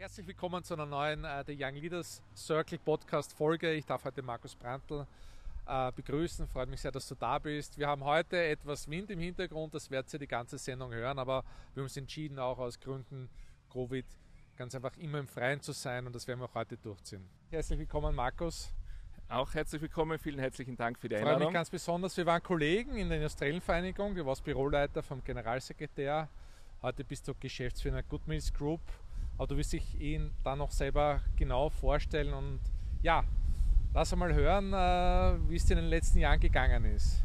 Herzlich willkommen zu einer neuen äh, The Young Leaders Circle Podcast Folge. Ich darf heute Markus Brandl äh, begrüßen. Freut mich sehr, dass du da bist. Wir haben heute etwas Wind im Hintergrund, das werdet ihr die ganze Sendung hören, aber wir haben uns entschieden, auch aus Gründen Covid ganz einfach immer im Freien zu sein und das werden wir auch heute durchziehen. Herzlich willkommen, Markus. Auch herzlich willkommen, vielen herzlichen Dank für die Einladung. Freue mich ganz besonders. Wir waren Kollegen in der Industriellen Vereinigung. Du warst Büroleiter vom Generalsekretär. Heute bist du Geschäftsführer der Good Mills Group aber du wirst dich ihn dann noch selber genau vorstellen und ja, lass mal hören, äh, wie es dir in den letzten Jahren gegangen ist.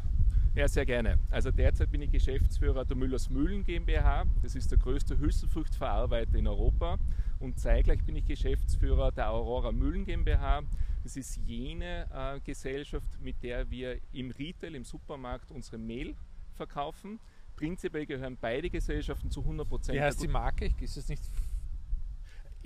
Ja, sehr gerne. Also derzeit bin ich Geschäftsführer der Müllers Mühlen GmbH. Das ist der größte Hülsenfruchtverarbeiter in Europa. Und zeitgleich bin ich Geschäftsführer der Aurora Mühlen GmbH. Das ist jene äh, Gesellschaft, mit der wir im Retail, im Supermarkt unsere Mehl verkaufen. Prinzipiell gehören beide Gesellschaften zu 100 Prozent. Wie heißt die Marke? Ist es nicht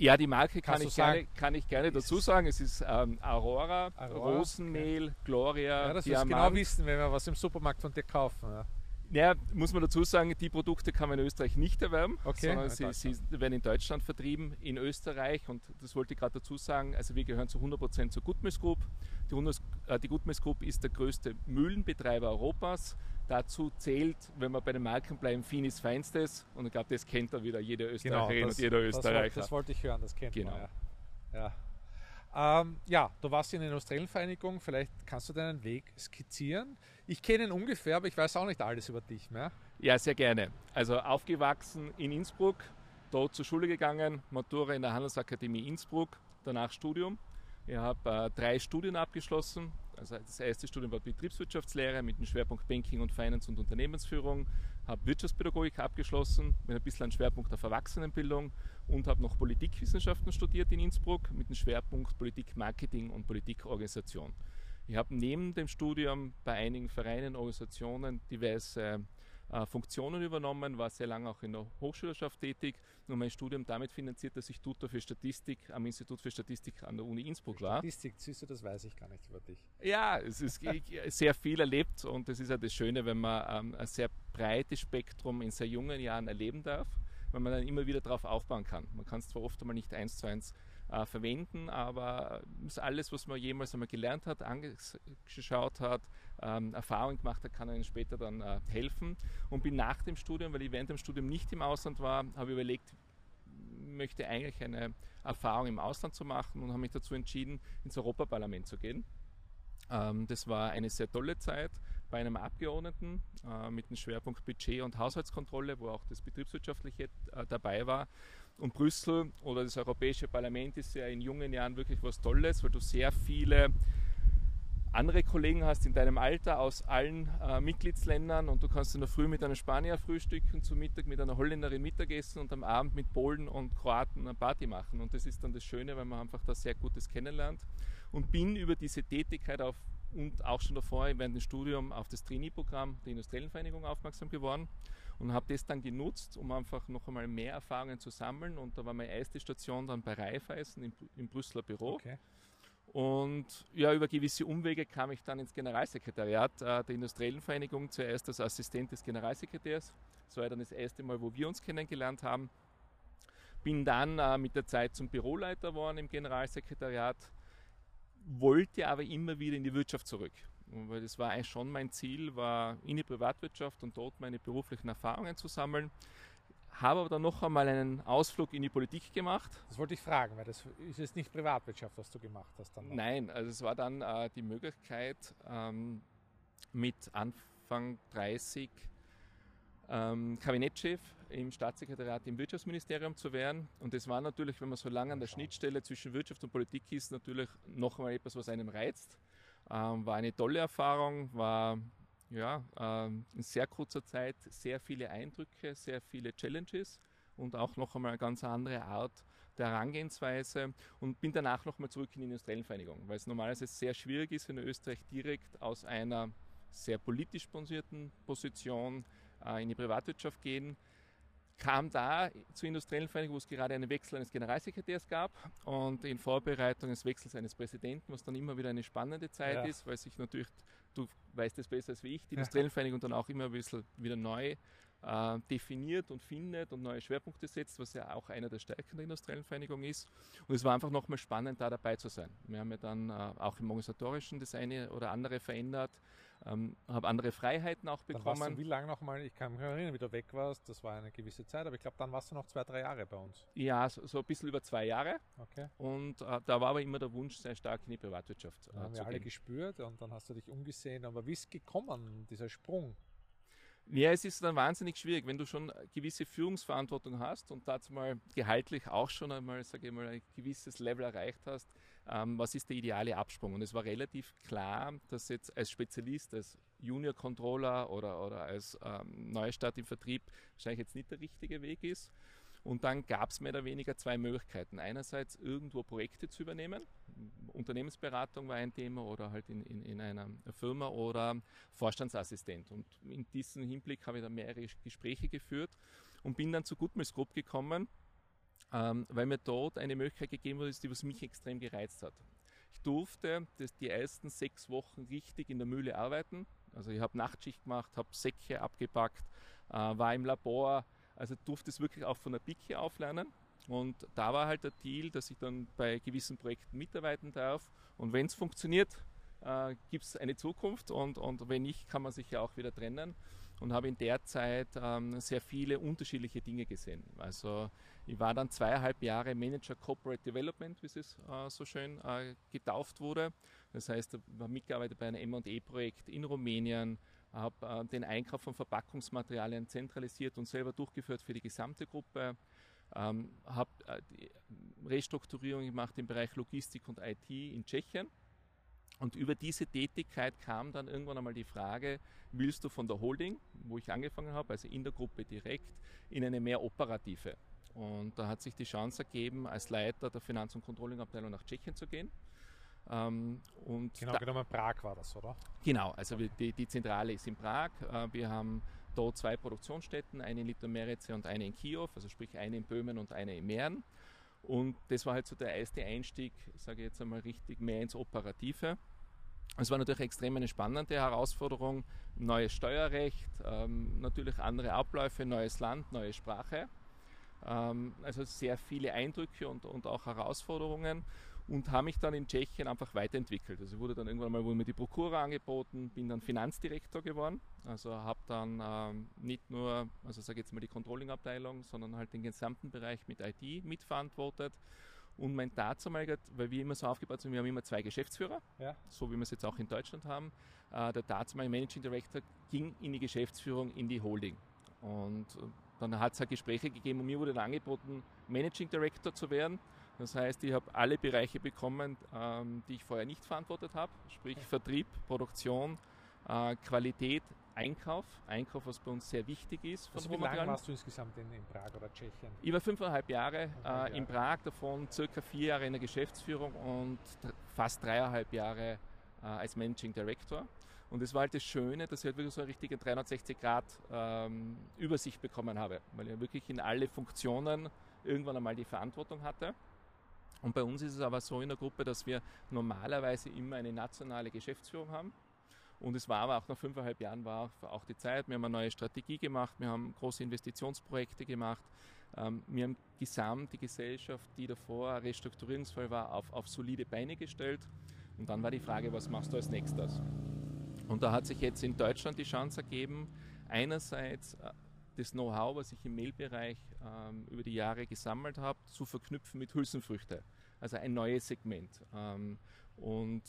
ja, die Marke kann ich, gerne, kann ich gerne dazu sagen. Es ist ähm, Aurora, Aurora, Rosenmehl. Gloria, Ja, das muss genau wissen, wenn wir was im Supermarkt von dir kaufen. Ja. Ja, muss man dazu sagen, die Produkte kann man in Österreich nicht erwerben, okay. sondern sie, sie, werden in Deutschland vertrieben, in Österreich und das wollte ich gerade dazu sagen, also wir gehören zu 100% zur Goodmills Group. Die, äh, die Goodmills Group ist der größte Mühlenbetreiber Europas. Dazu zählt, wenn wir bei den Marken bleiben, Finis Feinstes und ich glaube, das kennt da wieder jeder Österreicherin genau, das, und jeder Österreicher. Das, das, wollte ich hören, das kennt genau. man ja. ja. Ähm, ja, du warst in der Industriellen Vereinigung, vielleicht kannst du deinen Weg skizzieren. Ich kenne ihn ungefähr, aber ich weiß auch nicht alles über dich mehr. Ja, sehr gerne. Also aufgewachsen in Innsbruck, dort zur Schule gegangen, Matura in der Handelsakademie Innsbruck, danach Studium. Ich habe äh, drei Studien abgeschlossen. Also das erste Studium war Betriebswirtschaftslehre mit dem Schwerpunkt Banking und Finance und Unternehmensführung. Habe Wirtschaftspädagogik abgeschlossen mit ein bisschen Schwerpunkt auf Erwachsenenbildung und habe noch Politikwissenschaften studiert in Innsbruck mit dem Schwerpunkt Politik Marketing und Politikorganisation. Ich habe neben dem Studium bei einigen Vereinen, Organisationen diverse äh, Funktionen übernommen, war sehr lange auch in der Hochschülerschaft tätig und mein Studium damit finanziert, dass ich Tutor für Statistik am Institut für Statistik an der Uni Innsbruck war. Statistik, siehst du, das weiß ich gar nicht über dich. Ja, es ist sehr viel erlebt und das ist ja das Schöne, wenn man ähm, ein sehr breites Spektrum in sehr jungen Jahren erleben darf, weil man dann immer wieder darauf aufbauen kann. Man kann es zwar oft einmal nicht eins zu eins äh, verwenden, aber ist alles, was man jemals einmal gelernt hat, angeschaut hat, ähm, Erfahrung gemacht hat, kann einem später dann äh, helfen. Und bin nach dem Studium, weil ich während dem Studium nicht im Ausland war, habe überlegt, möchte eigentlich eine Erfahrung im Ausland zu machen und habe mich dazu entschieden, ins Europaparlament zu gehen. Ähm, das war eine sehr tolle Zeit bei einem Abgeordneten äh, mit dem Schwerpunkt Budget und Haushaltskontrolle, wo auch das Betriebswirtschaftliche äh, dabei war. Und Brüssel oder das Europäische Parlament ist ja in jungen Jahren wirklich was Tolles, weil du sehr viele andere Kollegen hast in deinem Alter aus allen äh, Mitgliedsländern und du kannst in der Früh mit einem Spanier frühstücken, zum Mittag mit einer Holländerin Mittagessen und am Abend mit Polen und Kroaten eine Party machen. Und das ist dann das Schöne, weil man einfach da sehr Gutes kennenlernt. Und bin über diese Tätigkeit auf und auch schon davor während dem Studium auf das Trainee-Programm der Industriellen Vereinigung aufmerksam geworden und habe das dann genutzt, um einfach noch einmal mehr Erfahrungen zu sammeln. Und da war meine erste Station dann bei Raiffeisen im, im Brüsseler Büro. Okay. Und ja, über gewisse Umwege kam ich dann ins Generalsekretariat äh, der Industriellen Vereinigung, zuerst als Assistent des Generalsekretärs. Das war ja dann das erste Mal, wo wir uns kennengelernt haben. Bin dann äh, mit der Zeit zum Büroleiter geworden im Generalsekretariat, wollte aber immer wieder in die Wirtschaft zurück. Weil das war eigentlich schon mein Ziel, war in die Privatwirtschaft und dort meine beruflichen Erfahrungen zu sammeln habe aber dann noch einmal einen Ausflug in die Politik gemacht. Das wollte ich fragen, weil das ist jetzt nicht Privatwirtschaft, was du gemacht hast. Dann noch. Nein, also es war dann äh, die Möglichkeit, ähm, mit Anfang 30 ähm, Kabinettschef im Staatssekretariat im Wirtschaftsministerium zu werden. Und das war natürlich, wenn man so lange an der Schnittstelle zwischen Wirtschaft und Politik ist, natürlich noch einmal etwas, was einem reizt. Ähm, war eine tolle Erfahrung, war ja, ähm, in sehr kurzer Zeit sehr viele Eindrücke, sehr viele Challenges und auch noch einmal eine ganz andere Art der Herangehensweise und bin danach nochmal zurück in die industriellen Vereinigung, weil es normalerweise sehr schwierig ist, in Österreich direkt aus einer sehr politisch sponsierten Position in die Privatwirtschaft gehen kam da zur industriellen Vereinigung, wo es gerade einen Wechsel eines Generalsekretärs gab und in Vorbereitung des Wechsels eines Präsidenten, was dann immer wieder eine spannende Zeit ja. ist, weil sich natürlich, du weißt es besser als ich, die industriellen Vereinigung dann auch immer ein bisschen wieder neu äh, definiert und findet und neue Schwerpunkte setzt, was ja auch einer der Stärken der industriellen Vereinigung ist. Und es war einfach nochmal spannend, da dabei zu sein. Wir haben ja dann äh, auch im organisatorischen das eine oder andere verändert, ähm, habe andere Freiheiten auch bekommen. Dann warst du wie lange nochmal, ich kann mich erinnern, wie du weg warst, das war eine gewisse Zeit, aber ich glaube, dann warst du noch zwei, drei Jahre bei uns. Ja, so, so ein bisschen über zwei Jahre. Okay. Und äh, da war aber immer der Wunsch sehr stark in die Privatwirtschaft. Äh, haben wir alle gespürt und dann hast du dich umgesehen, aber wie ist gekommen, dieser Sprung? Ja, es ist dann wahnsinnig schwierig, wenn du schon gewisse Führungsverantwortung hast und dazu mal gehaltlich auch schon einmal, sage ich mal, ein gewisses Level erreicht hast, ähm, was ist der ideale Absprung? Und es war relativ klar, dass jetzt als Spezialist, als Junior Controller oder, oder als ähm, Neustart im Vertrieb wahrscheinlich jetzt nicht der richtige Weg ist. Und dann gab es mehr oder weniger zwei Möglichkeiten. Einerseits irgendwo Projekte zu übernehmen. Unternehmensberatung war ein Thema oder halt in, in, in einer Firma oder Vorstandsassistent. Und in diesem Hinblick habe ich dann mehrere Gespräche geführt und bin dann zu Goodmills Group gekommen, ähm, weil mir dort eine Möglichkeit gegeben wurde, die was mich extrem gereizt hat. Ich durfte das, die ersten sechs Wochen richtig in der Mühle arbeiten. Also ich habe Nachtschicht gemacht, habe Säcke abgepackt, äh, war im Labor, also durfte es wirklich auch von der Pike auflernen. Und da war halt der Deal, dass ich dann bei gewissen Projekten mitarbeiten darf. Und wenn es funktioniert, äh, gibt es eine Zukunft. Und, und wenn nicht, kann man sich ja auch wieder trennen. Und habe in der Zeit ähm, sehr viele unterschiedliche Dinge gesehen. Also ich war dann zweieinhalb Jahre Manager Corporate Development, wie es äh, so schön äh, getauft wurde. Das heißt, ich war mitgearbeitet bei einem M&E-Projekt in Rumänien, habe äh, den Einkauf von Verpackungsmaterialien zentralisiert und selber durchgeführt für die gesamte Gruppe. Ähm, habe äh, Restrukturierung gemacht im Bereich Logistik und IT in Tschechien. Und über diese Tätigkeit kam dann irgendwann einmal die Frage, willst du von der Holding, wo ich angefangen habe, also in der Gruppe direkt, in eine mehr operative? Und da hat sich die Chance ergeben, als Leiter der Finanz- und Controllingabteilung nach Tschechien zu gehen. Ähm, und genau, da, genommen Prag war das, oder? Genau, also die, die Zentrale ist in Prag. Äh, wir haben dort zwei Produktionsstätten, eine in Litomerece und eine in Kiew, also sprich eine in Böhmen und eine in Mähren. Und das war halt so der erste Einstieg, sage ich jetzt einmal richtig, mehr ins Operative. Es war natürlich extrem eine spannende Herausforderung. Neues Steuerrecht, ähm, natürlich andere Abläufe, neues Land, neue Sprache. Ähm, also sehr viele Eindrücke und, und auch Herausforderungen und habe mich dann in Tschechien einfach weiterentwickelt. Also wurde dann irgendwann mal wurde mir die Prokura angeboten, bin dann Finanzdirektor geworden. Also habe dann ähm, nicht nur, also sage jetzt mal die Controlling-Abteilung, sondern halt den gesamten Bereich mit IT mitverantwortet. Und mein dazumaliger, weil wir immer so aufgebaut sind, wir haben immer zwei Geschäftsführer, ja. so wie wir es jetzt auch in Deutschland haben. Äh, der damalige Managing Director ging in die Geschäftsführung, in die Holding. Und äh, dann hat es halt Gespräche gegeben und mir wurde dann angeboten, Managing Director zu werden. Das heißt, ich habe alle Bereiche bekommen, ähm, die ich vorher nicht verantwortet habe, sprich Vertrieb, Produktion, äh, Qualität, Einkauf. Einkauf, was bei uns sehr wichtig ist. Also wie lange warst du insgesamt in, in, Prag oder Tschechien? Ich war fünfeinhalb Jahre äh, in Prag, davon circa vier Jahre in der Geschäftsführung und fast dreieinhalb Jahre äh, als Managing Director. Und es war halt das Schöne, dass ich halt wirklich so eine richtige 360 Grad ähm, Übersicht bekommen habe, weil ich wirklich in alle Funktionen irgendwann einmal die Verantwortung hatte. Und bei uns ist es aber so in der Gruppe, dass wir normalerweise immer eine nationale Geschäftsführung haben. Und es war aber auch nach fünfeinhalb Jahren war auch die Zeit. Wir haben eine neue Strategie gemacht, wir haben große Investitionsprojekte gemacht. Ähm, wir haben gesamt die Gesellschaft, die davor restrukturierungsvoll war, auf, auf solide Beine gestellt. Und dann war die Frage, was machst du als nächstes? Und da hat sich jetzt in Deutschland die Chance ergeben, einerseits äh, das Know-how, was ich im Mailbereich ähm, über die Jahre gesammelt habe, zu verknüpfen mit Hülsenfrüchte. Also ein neues Segment. Ähm, und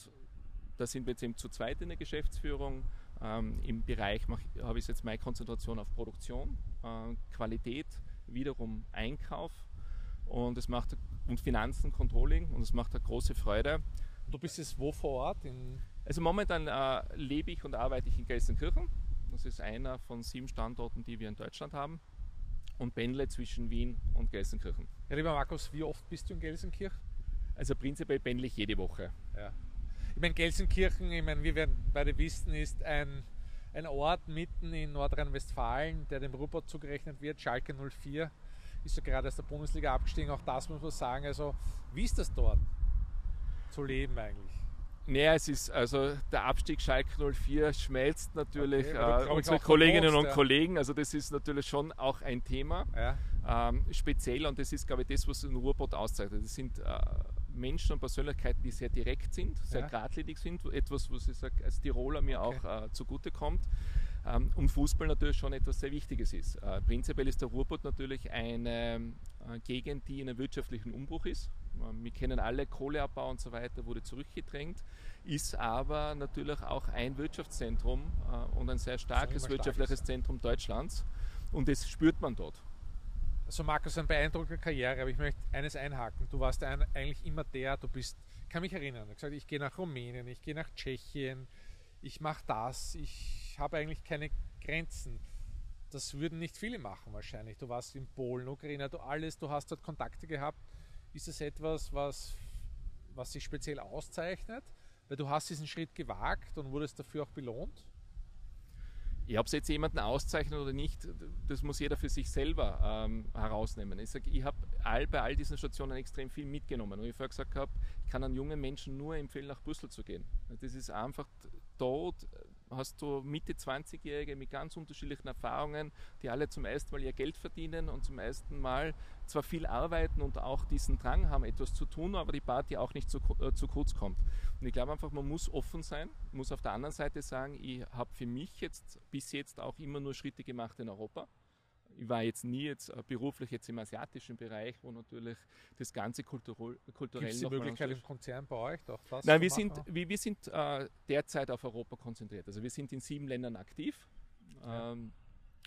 da sind wir jetzt eben zu zweit in der Geschäftsführung. Ähm, Im Bereich habe ich jetzt meine Konzentration auf Produktion, äh, Qualität, wiederum Einkauf und es macht und Finanzen, Controlling und es macht eine große Freude. Du bist jetzt wo vor Ort? also momentan äh, lebe ich und arbeite ich in Gelsenkirchen das ist einer von sieben Standorten, die wir in Deutschland haben. und pendle zwischen Wien und Gelsenkirchen. Ja, lieber Markus, wie oft bist du in Gelsenkirchen? Also prinzipiell pendle ich jede Woche. Ja. Ich meine, Gelsenkirchen, ich meine, wie wir beide wissen, ist ein, ein Ort mitten in Nordrhein-Westfalen, der dem Ruhrpott zugerechnet wird. Schalke 04 ist ja gerade aus der Bundesliga abgestiegen, auch das muss man sagen. Also, wie ist das dort zu leben eigentlich? Naja, es ist also der Abstieg Schalke 04 schmelzt natürlich Okay, äh, unsere Kolleginnen und ja. Kollegen. Also das ist natürlich schon auch ein Thema. Ja, Ähm, speziell und das ist, glaube ich, das, was den Ruhrpott auszeichnet. Das sind äh, Menschen und Persönlichkeiten, die sehr direkt sind, sehr Ja. geradlinig sind. Etwas, was ich sage, als Tiroler mir Okay. auch äh, zugutekommt. Ähm, und Fußball natürlich schon etwas sehr Wichtiges ist. Äh, prinzipiell ist der Ruhrpott natürlich eine äh, Gegend, die in einem wirtschaftlichen Umbruch ist. Ähm, wir kennen alle Kohleabbau und so weiter, wurde zurückgedrängt, ist aber natürlich auch ein Wirtschaftszentrum äh, und ein sehr starkes stark wirtschaftliches ist. Zentrum Deutschlands. Und das spürt man dort. Also Markus, eine beeindruckende Karriere, aber ich möchte eines einhaken. Du warst ein, eigentlich immer der, du bist, ich kann mich erinnern, hast gesagt, ich gehe nach Rumänien, ich gehe nach Tschechien, ich mache das, ich habe eigentlich keine Grenzen. Das würden nicht viele machen wahrscheinlich. Du warst in Polen, Ukraine, du alles, du hast dort Kontakte gehabt. Ist das etwas, was, was sich speziell auszeichnet? Weil du hast diesen Schritt gewagt und wurdest dafür auch belohnt? Ich habe es jetzt jemanden auszeichnet oder nicht, das muss jeder für sich selber ähm, herausnehmen. Ich sage, ich habe all, bei all diesen Stationen extrem viel mitgenommen. Und ich vorher gesagt habe, ich kann an jungen Menschen nur empfehlen, nach Brüssel zu gehen. Das ist einfach dort, hast du Mitte 20-Jährige mit ganz unterschiedlichen Erfahrungen, die alle zum ersten Mal ihr Geld verdienen und zum ersten Mal zwar viel arbeiten und auch diesen Drang haben, etwas zu tun, aber die Party auch nicht zu, äh, zu kurz kommt. Und ich glaube einfach, man muss offen sein, muss auf der anderen Seite sagen, ich habe für mich jetzt bis jetzt auch immer nur Schritte gemacht in Europa. Ich war jetzt nie jetzt äh, beruflich jetzt im asiatischen Bereich, wo natürlich das ganze kulturell, kulturell Gibt es die Möglichkeit im Konzern bei euch doch das Nein, wir machen? sind, wir, wir sind äh, derzeit auf Europa konzentriert. Also wir sind in sieben Ländern aktiv. Ja. Ähm,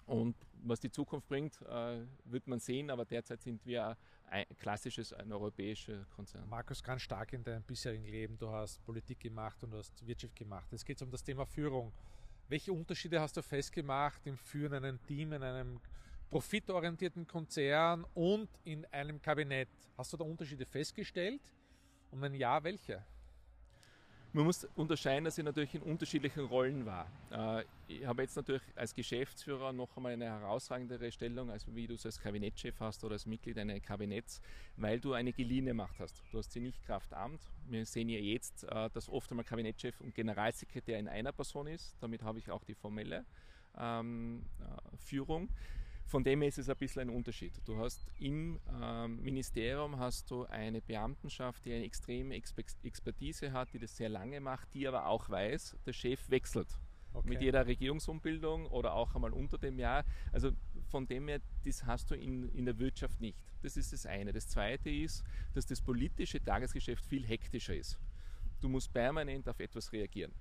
und was die Zukunft bringt, äh, wird man sehen, aber derzeit sind wir ein klassisches, ein europäischer Konzern. Markus, ganz stark in deinem bisherigen Leben. Du hast Politik gemacht und du hast Wirtschaft gemacht. Jetzt geht es um das Thema Führung. Welche Unterschiede hast du festgemacht im Führen einem Team, in einem profitorientierten Konzern und in einem Kabinett? Hast du da Unterschiede festgestellt? Und wenn ja, welche? Man muss unterscheiden, dass ich natürlich in unterschiedlichen Rollen war. Äh, ich habe jetzt natürlich als Geschäftsführer noch einmal eine herausragendere Stellung, als wie du es als Kabinettschef hast oder als Mitglied eines Kabinetts, weil du eine geliehene Macht hast. Du hast sie nicht Kraft Amt. Wir sehen ja jetzt, äh, dass oft einmal Kabinettschef und Generalsekretär in einer Person ist. Damit habe ich auch die formelle ähm, äh, Führung. Von dem her ist es ein bisschen ein Unterschied. Du hast im ähm, Ministerium hast du eine Beamtenschaft, die eine extreme Expe Expertise hat, die das sehr lange macht, die aber auch weiß, der Chef wechselt Okay. mit jeder Regierungsumbildung oder auch einmal unter dem Jahr. Also von dem her, das hast du in, in der Wirtschaft nicht. Das ist das eine. Das zweite ist, dass das politische Tagesgeschäft viel hektischer ist. Du musst permanent auf etwas reagieren.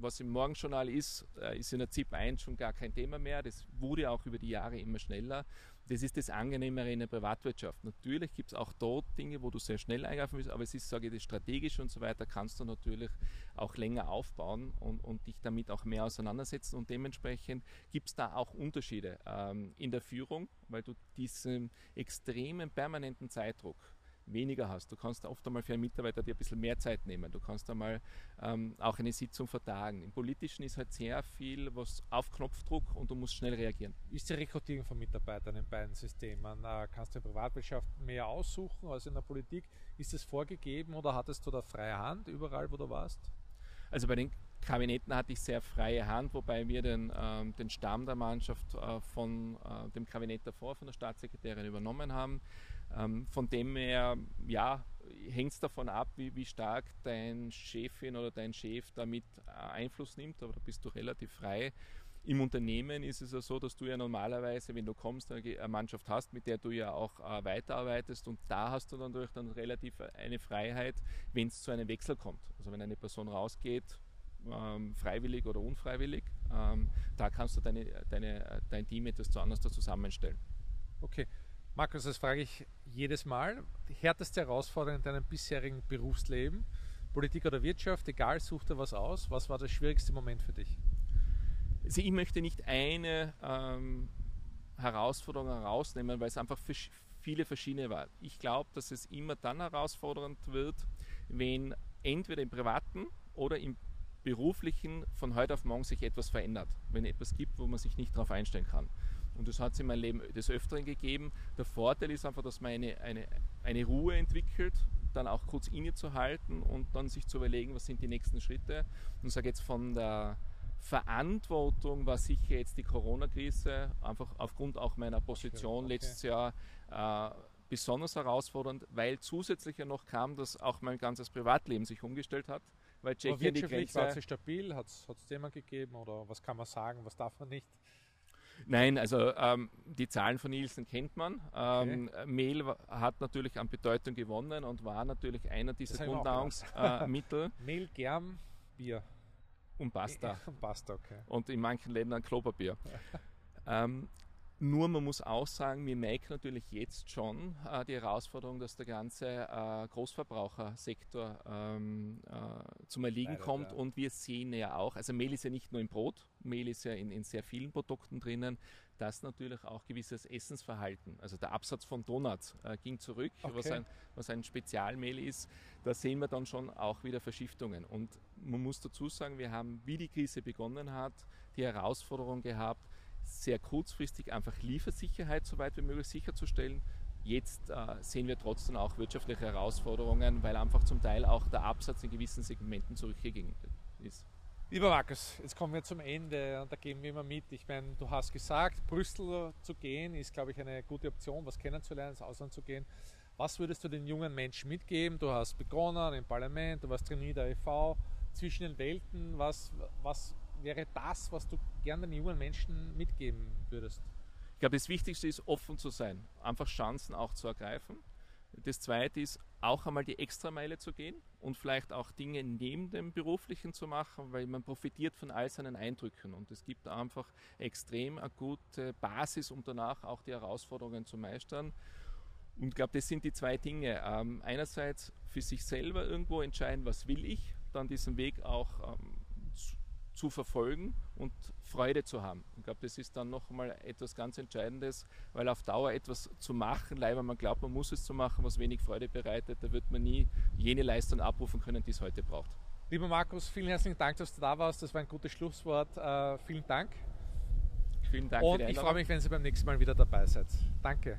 Was im Morgenjournal ist, äh, ist in der ZIP 1 schon gar kein Thema mehr. Das wurde auch über die Jahre immer schneller. Das ist das Angenehmere in der Privatwirtschaft. Natürlich gibt es auch dort Dinge, wo du sehr schnell eingreifen willst, aber es ist, sage ich, das Strategische und so weiter, kannst du natürlich auch länger aufbauen und, und dich damit auch mehr auseinandersetzen. Und dementsprechend gibt es da auch Unterschiede ähm, in der Führung, weil du diesen extremen permanenten Zeitdruck weniger hast. Du kannst oft einmal für einen Mitarbeiter dir ein bisschen mehr Zeit nehmen. Du kannst einmal ähm, auch eine Sitzung vertagen. Im Politischen ist halt sehr viel was auf Knopfdruck und du musst schnell reagieren. Ist die Rekrutierung von Mitarbeitern in beiden Systemen? Äh, kannst du in der Privatwirtschaft mehr aussuchen als in der Politik? Ist es vorgegeben oder hattest du da freie Hand überall, wo du warst? Also bei den Kabinetten hatte ich sehr freie Hand, wobei wir den, ähm, den Stamm der Mannschaft äh, von äh, dem Kabinett davor, von der Staatssekretärin übernommen haben. Ähm, von dem her, ja, hängt es davon ab, wie, wie stark dein Chefin oder dein Chef damit äh, Einfluss nimmt, aber da bist du relativ frei. Im Unternehmen ist es ja so, dass du ja normalerweise, wenn du kommst, eine Mannschaft hast, mit der du ja auch äh, weiterarbeitest und da hast du dann natürlich dann relativ eine Freiheit, wenn es zu einem Wechsel kommt. Also wenn eine Person rausgeht, ähm, freiwillig oder unfreiwillig, ähm, da kannst du deine, deine, dein Team etwas zu anders zusammenstellen. Okay. Markus, das frage ich jedes Mal. Die härteste Herausforderung in deinem bisherigen Berufsleben, Politik oder Wirtschaft, egal, such dir was aus. Was war der schwierigste Moment für dich? Also ich möchte nicht eine ähm, Herausforderungen herausnehmen, weil es einfach viele verschiedene war. Ich glaube, dass es immer dann herausfordernd wird, wenn entweder im privaten oder im beruflichen von heute auf morgen sich etwas verändert. Wenn etwas gibt, wo man sich nicht darauf einstellen kann. Und das hat es in meinem Leben des Öfteren gegeben. Der Vorteil ist einfach, dass man eine, eine, eine Ruhe entwickelt, dann auch kurz innezuhalten und dann sich zu überlegen, was sind die nächsten Schritte. Und sage jetzt von der Verantwortung war sicher jetzt die Corona-Krise, einfach aufgrund auch meiner Position okay. letztes Jahr äh, besonders herausfordernd, weil zusätzlich ja noch kam, dass auch mein ganzes Privatleben sich umgestellt hat. Weil Tschechien die Grenze war sie stabil? Hat es Thema gegeben oder was kann man sagen, was darf man nicht? Nein, also ähm, die Zahlen von Nielsen kennt man. Ähm, okay. Mehl hat natürlich an Bedeutung gewonnen und war natürlich einer dieser Grundnahrungsmittel. Äh, Mehl, Germ, Bier. Und Pasta. Und Pasta, okay. Und in manchen Ländern Klopapier. ähm, nur man muss auch sagen, wir merken natürlich jetzt schon äh, die Herausforderung, dass der ganze äh, Großverbrauchersektor ähm, äh, zum Erliegen Leider, kommt. Ja. Und wir sehen ja auch, also Mehl ist ja nicht nur im Brot, Mehl ist ja in, in sehr vielen Produkten drinnen, dass natürlich auch gewisses Essensverhalten, also der Absatz von Donuts äh, ging zurück, okay. was, ein, was ein Spezialmehl ist. Da sehen wir dann schon auch wieder Verschiftungen. Und man muss dazu sagen, wir haben, wie die Krise begonnen hat, die Herausforderung gehabt, sehr kurzfristig einfach Liefersicherheit so weit wie möglich sicherzustellen. Jetzt äh, sehen wir trotzdem auch wirtschaftliche Herausforderungen, weil einfach zum Teil auch der Absatz in gewissen Segmenten zurückgegangen ist. Lieber Markus, jetzt kommen wir zum Ende und da gehen wir immer mit. Ich meine, du hast gesagt, Brüssel zu gehen ist, glaube ich, eine gute Option, was kennenzulernen, ins Ausland zu gehen. Was würdest du den jungen Menschen mitgeben? Du hast begonnen im Parlament, du warst Trainee der EV, zwischen den Welten. Was, was wäre das, was du gerne den jungen Menschen mitgeben würdest? Ich glaube, das Wichtigste ist, offen zu sein, einfach Chancen auch zu ergreifen. Das Zweite ist, auch einmal die Extrameile zu gehen und vielleicht auch Dinge neben dem Beruflichen zu machen, weil man profitiert von all seinen Eindrücken und es gibt einfach extrem eine gute Basis, um danach auch die Herausforderungen zu meistern. Und ich glaube, das sind die zwei Dinge. Ähm, einerseits für sich selber irgendwo entscheiden, was will ich, dann diesen Weg auch ähm, zu verfolgen und Freude zu haben. Ich glaube, das ist dann nochmal etwas ganz Entscheidendes, weil auf Dauer etwas zu machen, leider man glaubt, man muss es zu machen, was wenig Freude bereitet, da wird man nie jene Leistung abrufen können, die es heute braucht. Lieber Markus, vielen herzlichen Dank, dass du da warst. Das war ein gutes Schlusswort. Äh, vielen Dank. Vielen Dank. Und ich freue mich, wenn Sie beim nächsten Mal wieder dabei seid. Danke.